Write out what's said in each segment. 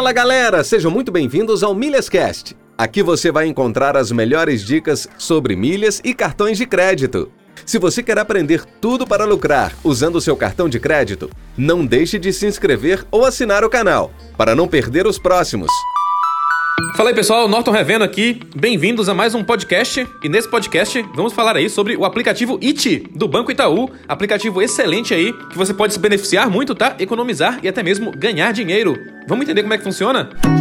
Fala galera, sejam muito bem-vindos ao Milhascast. Aqui você vai encontrar as melhores dicas sobre milhas e cartões de crédito. Se você quer aprender tudo para lucrar usando o seu cartão de crédito, não deixe de se inscrever ou assinar o canal para não perder os próximos. Fala aí pessoal, Norton Revendo aqui, bem-vindos a mais um podcast e nesse podcast vamos falar aí sobre o aplicativo IT do Banco Itaú, aplicativo excelente aí que você pode se beneficiar muito, tá? Economizar e até mesmo ganhar dinheiro. Vamos entender como é que funciona? A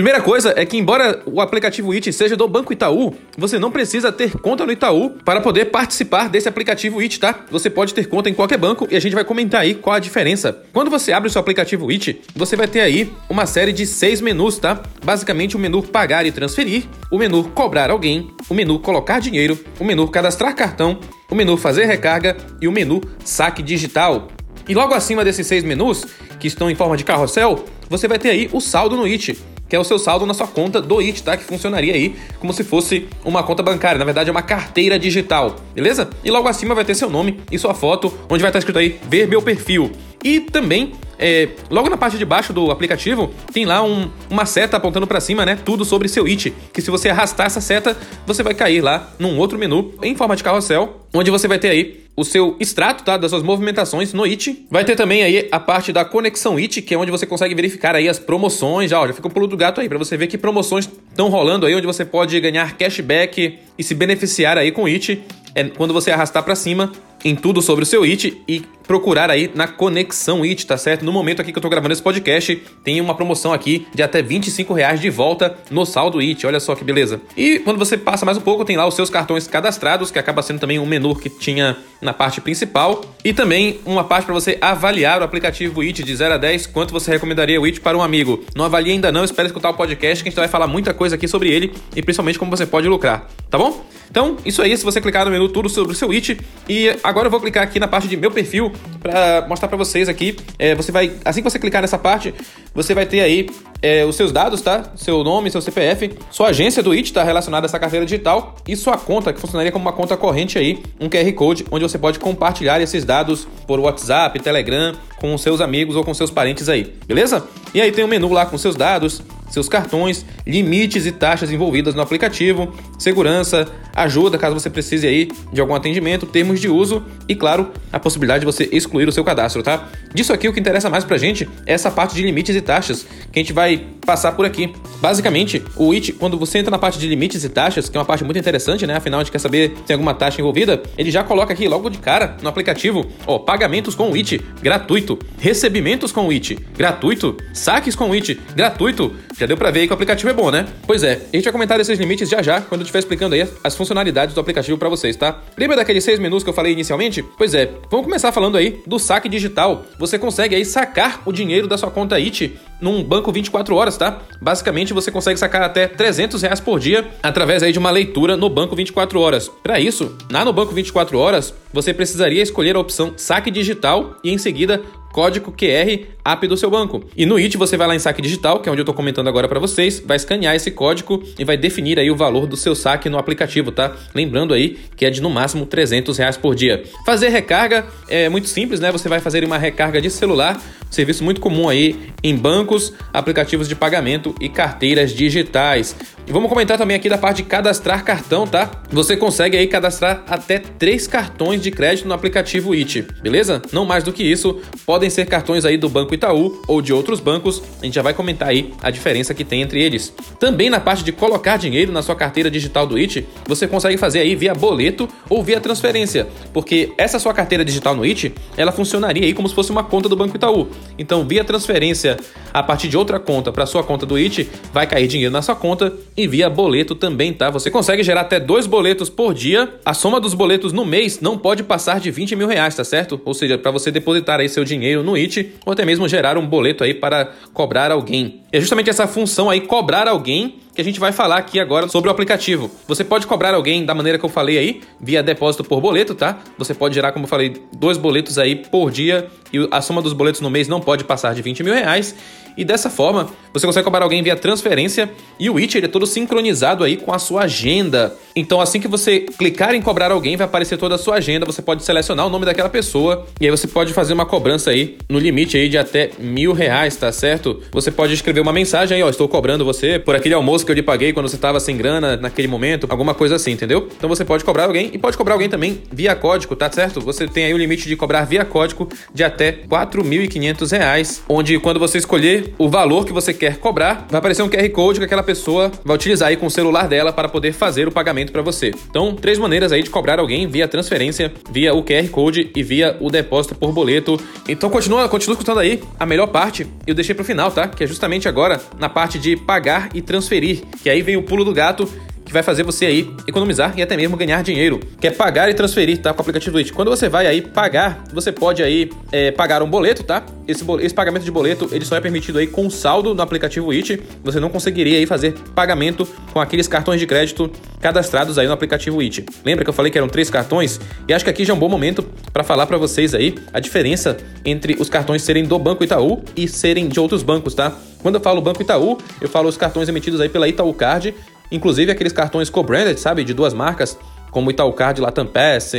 primeira coisa é que, embora o aplicativo IT seja do Banco Itaú, você não precisa ter conta no Itaú para poder participar desse aplicativo IT, tá? Você pode ter conta em qualquer banco e a gente vai comentar aí qual a diferença. Quando você abre o seu aplicativo IT, você vai ter aí uma série de seis menus, tá? Basicamente o menu pagar e transferir, o menu cobrar alguém, o menu colocar dinheiro, o menu cadastrar cartão, o menu fazer recarga e o menu saque digital. E logo acima desses seis menus, que estão em forma de carrossel, você vai ter aí o saldo no IT que é o seu saldo na sua conta do IT, tá? Que funcionaria aí como se fosse uma conta bancária. Na verdade, é uma carteira digital, beleza? E logo acima vai ter seu nome e sua foto, onde vai estar escrito aí ver meu perfil. E também, é, logo na parte de baixo do aplicativo, tem lá um, uma seta apontando para cima, né? Tudo sobre seu IT. Que se você arrastar essa seta, você vai cair lá num outro menu em forma de carrossel, onde você vai ter aí o seu extrato, tá? Das suas movimentações no IT. Vai ter também aí a parte da conexão IT, que é onde você consegue verificar aí as promoções. Já, ó, já fica um pulo do gato aí, para você ver que promoções estão rolando aí, onde você pode ganhar cashback e se beneficiar aí com IT. É quando você arrastar para cima em tudo sobre o seu IT e procurar aí na Conexão IT, tá certo? No momento aqui que eu tô gravando esse podcast, tem uma promoção aqui de até 25 reais de volta no saldo IT, olha só que beleza. E quando você passa mais um pouco, tem lá os seus cartões cadastrados, que acaba sendo também um menu que tinha na parte principal, e também uma parte para você avaliar o aplicativo IT de 0 a 10, quanto você recomendaria o IT para um amigo. Não avalie ainda não, espere escutar o podcast que a gente vai falar muita coisa aqui sobre ele e principalmente como você pode lucrar, tá bom? Então, isso aí, se você clicar no menu tudo sobre o seu IT, e agora eu vou clicar aqui na parte de meu perfil para mostrar para vocês aqui. É, você vai, assim que você clicar nessa parte, você vai ter aí é, os seus dados, tá? Seu nome, seu CPF, sua agência do IT está relacionada a essa carteira digital e sua conta, que funcionaria como uma conta corrente aí, um QR Code, onde você pode compartilhar esses dados por WhatsApp, Telegram, com seus amigos ou com seus parentes aí, beleza? E aí tem um menu lá com seus dados, seus cartões, limites e taxas envolvidas no aplicativo, segurança, ajuda caso você precise aí de algum atendimento, termos de uso e, claro, a possibilidade de você excluir o seu cadastro, tá? Disso aqui o que interessa mais pra gente é essa parte de limites e taxas que a gente vai passar por aqui. Basicamente, o IT, quando você entra na parte de limites e taxas, que é uma parte muito interessante, né? Afinal, a gente quer saber se tem alguma taxa envolvida, ele já coloca aqui logo de cara no aplicativo, ó, pagamentos com o IT, gratuito, recebimentos com o IT, gratuito, saques com o IT, gratuito, já deu pra ver aí que o aplicativo é bom, né? Pois é, a gente vai comentar esses limites já já, quando eu estiver explicando aí as funcionalidades do aplicativo para vocês, tá? Lembra daqueles seis menus que eu falei inicialmente? Pois é, vamos começar falando aí do saque digital. Você consegue aí sacar o dinheiro da sua conta IT num banco 24 horas, tá? Basicamente, você consegue sacar até 300 reais por dia através aí de uma leitura no banco 24 horas. Para isso, lá no banco 24 horas, você precisaria escolher a opção saque digital e em seguida código QR app do seu banco. E no IT você vai lá em saque digital, que é onde eu estou comentando agora para vocês, vai escanear esse código e vai definir aí o valor do seu saque no aplicativo, tá? Lembrando aí que é de no máximo 300 reais por dia. Fazer recarga é muito simples, né? Você vai fazer uma recarga de celular, serviço muito comum aí em bancos, aplicativos de pagamento e carteiras digitais. E vamos comentar também aqui da parte de cadastrar cartão, tá? Você consegue aí cadastrar até três cartões de crédito no aplicativo IT, beleza? Não mais do que isso, podem ser cartões aí do Banco Itaú ou de outros bancos, a gente já vai comentar aí a diferença que tem entre eles. Também na parte de colocar dinheiro na sua carteira digital do IT, você consegue fazer aí via boleto ou via transferência, porque essa sua carteira digital no IT, ela funcionaria aí como se fosse uma conta do Banco Itaú. Então, via transferência a partir de outra conta para sua conta do IT, vai cair dinheiro na sua conta e via boleto também, tá? Você consegue gerar até dois boletos por dia. A soma dos boletos no mês não pode passar de 20 mil reais, tá certo? Ou seja, para você depositar aí seu dinheiro no IT ou até mesmo gerar um boleto aí para cobrar alguém. É justamente essa função aí, cobrar alguém, que a gente vai falar aqui agora sobre o aplicativo. Você pode cobrar alguém da maneira que eu falei aí, via depósito por boleto, tá? Você pode gerar, como eu falei, dois boletos aí por dia e a soma dos boletos no mês não pode passar de 20 mil reais. E dessa forma, você consegue cobrar alguém via transferência e o It é todo sincronizado aí com a sua agenda. Então, assim que você clicar em cobrar alguém, vai aparecer toda a sua agenda. Você pode selecionar o nome daquela pessoa e aí você pode fazer uma cobrança aí no limite aí de até mil reais, tá certo? Você pode escrever uma mensagem aí, ó, estou cobrando você por aquele almoço que eu lhe paguei quando você estava sem grana naquele momento, alguma coisa assim, entendeu? Então você pode cobrar alguém e pode cobrar alguém também via código, tá certo? Você tem aí o limite de cobrar via código de até 4.500 reais, onde quando você escolher o valor que você quer cobrar, vai aparecer um QR Code que aquela pessoa vai utilizar aí com o celular dela para poder fazer o pagamento para você. Então, três maneiras aí de cobrar alguém via transferência, via o QR Code e via o depósito por boleto. Então, continua, continua escutando aí. A melhor parte eu deixei pro final, tá? Que é justamente agora na parte de pagar e transferir. Que aí vem o pulo do gato que vai fazer você aí economizar e até mesmo ganhar dinheiro, que é pagar e transferir, tá? Com o aplicativo It. Quando você vai aí pagar, você pode aí é, pagar um boleto, tá? Esse, esse pagamento de boleto, ele só é permitido aí com saldo no aplicativo It. Você não conseguiria aí fazer pagamento com aqueles cartões de crédito cadastrados aí no aplicativo It. Lembra que eu falei que eram três cartões? E acho que aqui já é um bom momento para falar para vocês aí a diferença entre os cartões serem do Banco Itaú e serem de outros bancos, tá? Quando eu falo Banco Itaú, eu falo os cartões emitidos aí pela Itaú Card Inclusive aqueles cartões co-branded, sabe? De duas marcas, como Itaú Card Latam Pass,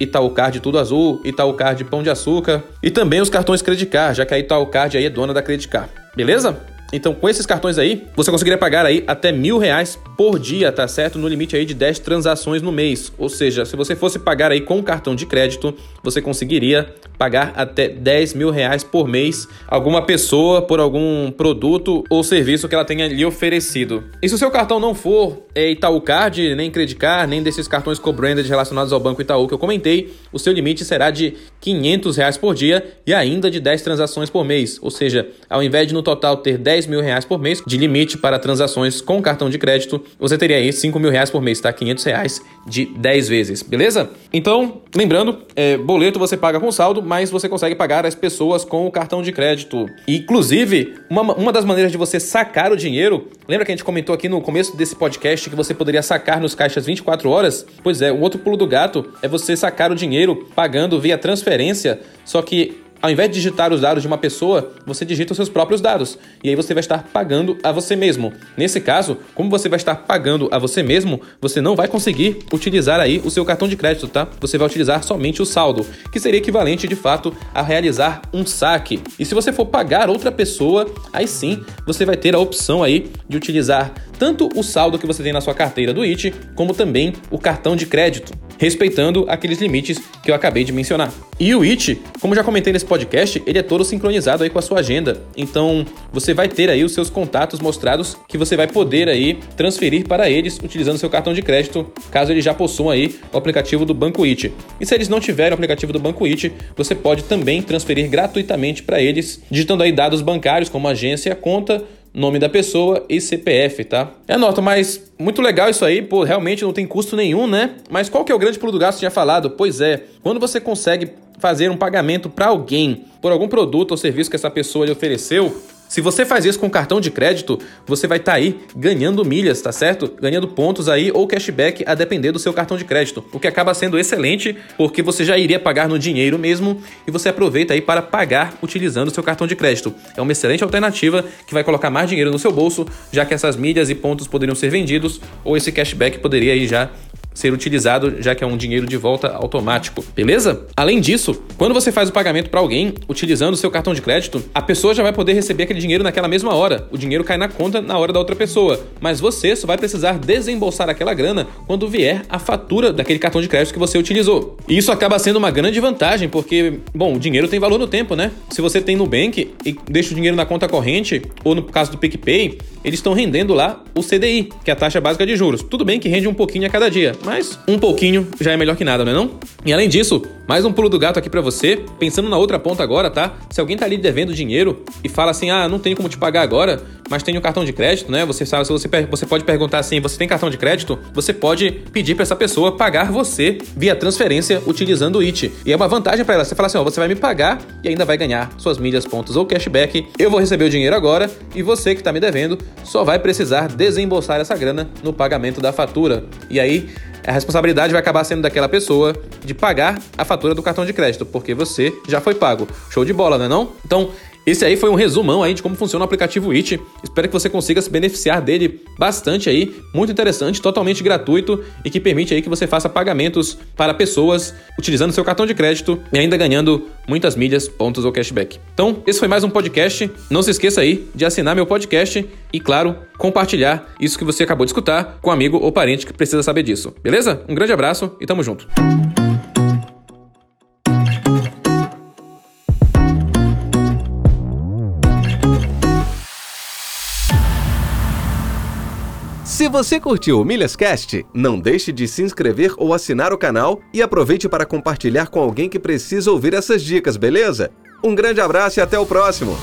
Itaú Card Tudo Azul, Itaú Card Pão de Açúcar e também os cartões Credit Card, já que a Itaú Card aí é dona da Credit Card. Beleza? Então, com esses cartões aí, você conseguiria pagar aí até mil reais por dia, tá certo? No limite aí de 10 transações no mês. Ou seja, se você fosse pagar aí com cartão de crédito, você conseguiria pagar até 10 mil reais por mês alguma pessoa por algum produto ou serviço que ela tenha lhe oferecido. E se o seu cartão não for é, Itaú Card, nem Credit Card, nem desses cartões co-branded relacionados ao Banco Itaú que eu comentei, o seu limite será de 500 reais por dia e ainda de 10 transações por mês. Ou seja, ao invés de no total ter 10 10 mil reais por mês de limite para transações com cartão de crédito, você teria aí 5 mil reais por mês, tá? 500 reais de 10 vezes, beleza? Então, lembrando, é, boleto você paga com saldo, mas você consegue pagar as pessoas com o cartão de crédito. Inclusive, uma, uma das maneiras de você sacar o dinheiro, lembra que a gente comentou aqui no começo desse podcast que você poderia sacar nos caixas 24 horas? Pois é, o outro pulo do gato é você sacar o dinheiro pagando via transferência, só que ao invés de digitar os dados de uma pessoa, você digita os seus próprios dados. E aí você vai estar pagando a você mesmo. Nesse caso, como você vai estar pagando a você mesmo, você não vai conseguir utilizar aí o seu cartão de crédito, tá? Você vai utilizar somente o saldo, que seria equivalente de fato a realizar um saque. E se você for pagar outra pessoa, aí sim você vai ter a opção aí de utilizar tanto o saldo que você tem na sua carteira do IT, como também o cartão de crédito respeitando aqueles limites que eu acabei de mencionar. E o It, como já comentei nesse podcast, ele é todo sincronizado aí com a sua agenda. Então, você vai ter aí os seus contatos mostrados que você vai poder aí transferir para eles utilizando seu cartão de crédito, caso eles já possuam aí o aplicativo do Banco It. E se eles não tiverem o aplicativo do Banco It, você pode também transferir gratuitamente para eles, digitando aí dados bancários como agência, conta, nome da pessoa e CPF, tá? É nota, mas muito legal isso aí, pô, realmente não tem custo nenhum, né? Mas qual que é o grande pulo do gasto tinha falado? Pois é, quando você consegue fazer um pagamento para alguém por algum produto ou serviço que essa pessoa lhe ofereceu, se você faz isso com cartão de crédito, você vai estar tá aí ganhando milhas, tá certo? Ganhando pontos aí ou cashback a depender do seu cartão de crédito, o que acaba sendo excelente porque você já iria pagar no dinheiro mesmo e você aproveita aí para pagar utilizando o seu cartão de crédito. É uma excelente alternativa que vai colocar mais dinheiro no seu bolso, já que essas milhas e pontos poderiam ser vendidos ou esse cashback poderia aí já ser utilizado, já que é um dinheiro de volta automático, beleza? Além disso, quando você faz o pagamento para alguém utilizando o seu cartão de crédito, a pessoa já vai poder receber aquele dinheiro naquela mesma hora. O dinheiro cai na conta na hora da outra pessoa, mas você só vai precisar desembolsar aquela grana quando vier a fatura daquele cartão de crédito que você utilizou. E isso acaba sendo uma grande vantagem, porque, bom, o dinheiro tem valor no tempo, né? Se você tem Nubank e deixa o dinheiro na conta corrente, ou no caso do PicPay, eles estão rendendo lá o CDI, que é a taxa básica de juros. Tudo bem que rende um pouquinho a cada dia, mas um pouquinho já é melhor que nada, não é não? E além disso, Mais um pulo do gato aqui para você, pensando na outra ponta agora, tá? Se alguém tá ali devendo dinheiro e fala assim: "Ah, não tenho como te pagar agora, mas tenho cartão de crédito", né? Você sabe, se você você pode perguntar assim: "Você tem cartão de crédito?" Você pode pedir para essa pessoa pagar você via transferência utilizando o IT. E é uma vantagem para ela. Você fala assim: "Ó, você vai me pagar e ainda vai ganhar suas milhas, pontos ou cashback. Eu vou receber o dinheiro agora e você que tá me devendo só vai precisar desembolsar essa grana no pagamento da fatura. E aí a responsabilidade vai acabar sendo daquela pessoa de pagar a fatura do cartão de crédito, porque você já foi pago. Show de bola, não é não? Então, esse aí foi um resumão aí de como funciona o aplicativo It. Espero que você consiga se beneficiar dele bastante aí. Muito interessante, totalmente gratuito e que permite aí que você faça pagamentos para pessoas utilizando seu cartão de crédito e ainda ganhando muitas milhas, pontos ou cashback. Então, esse foi mais um podcast. Não se esqueça aí de assinar meu podcast e, claro, compartilhar isso que você acabou de escutar com um amigo ou parente que precisa saber disso. Beleza? Um grande abraço e tamo junto. Se você curtiu o Milhascast, não deixe de se inscrever ou assinar o canal e aproveite para compartilhar com alguém que precisa ouvir essas dicas, beleza? Um grande abraço e até o próximo!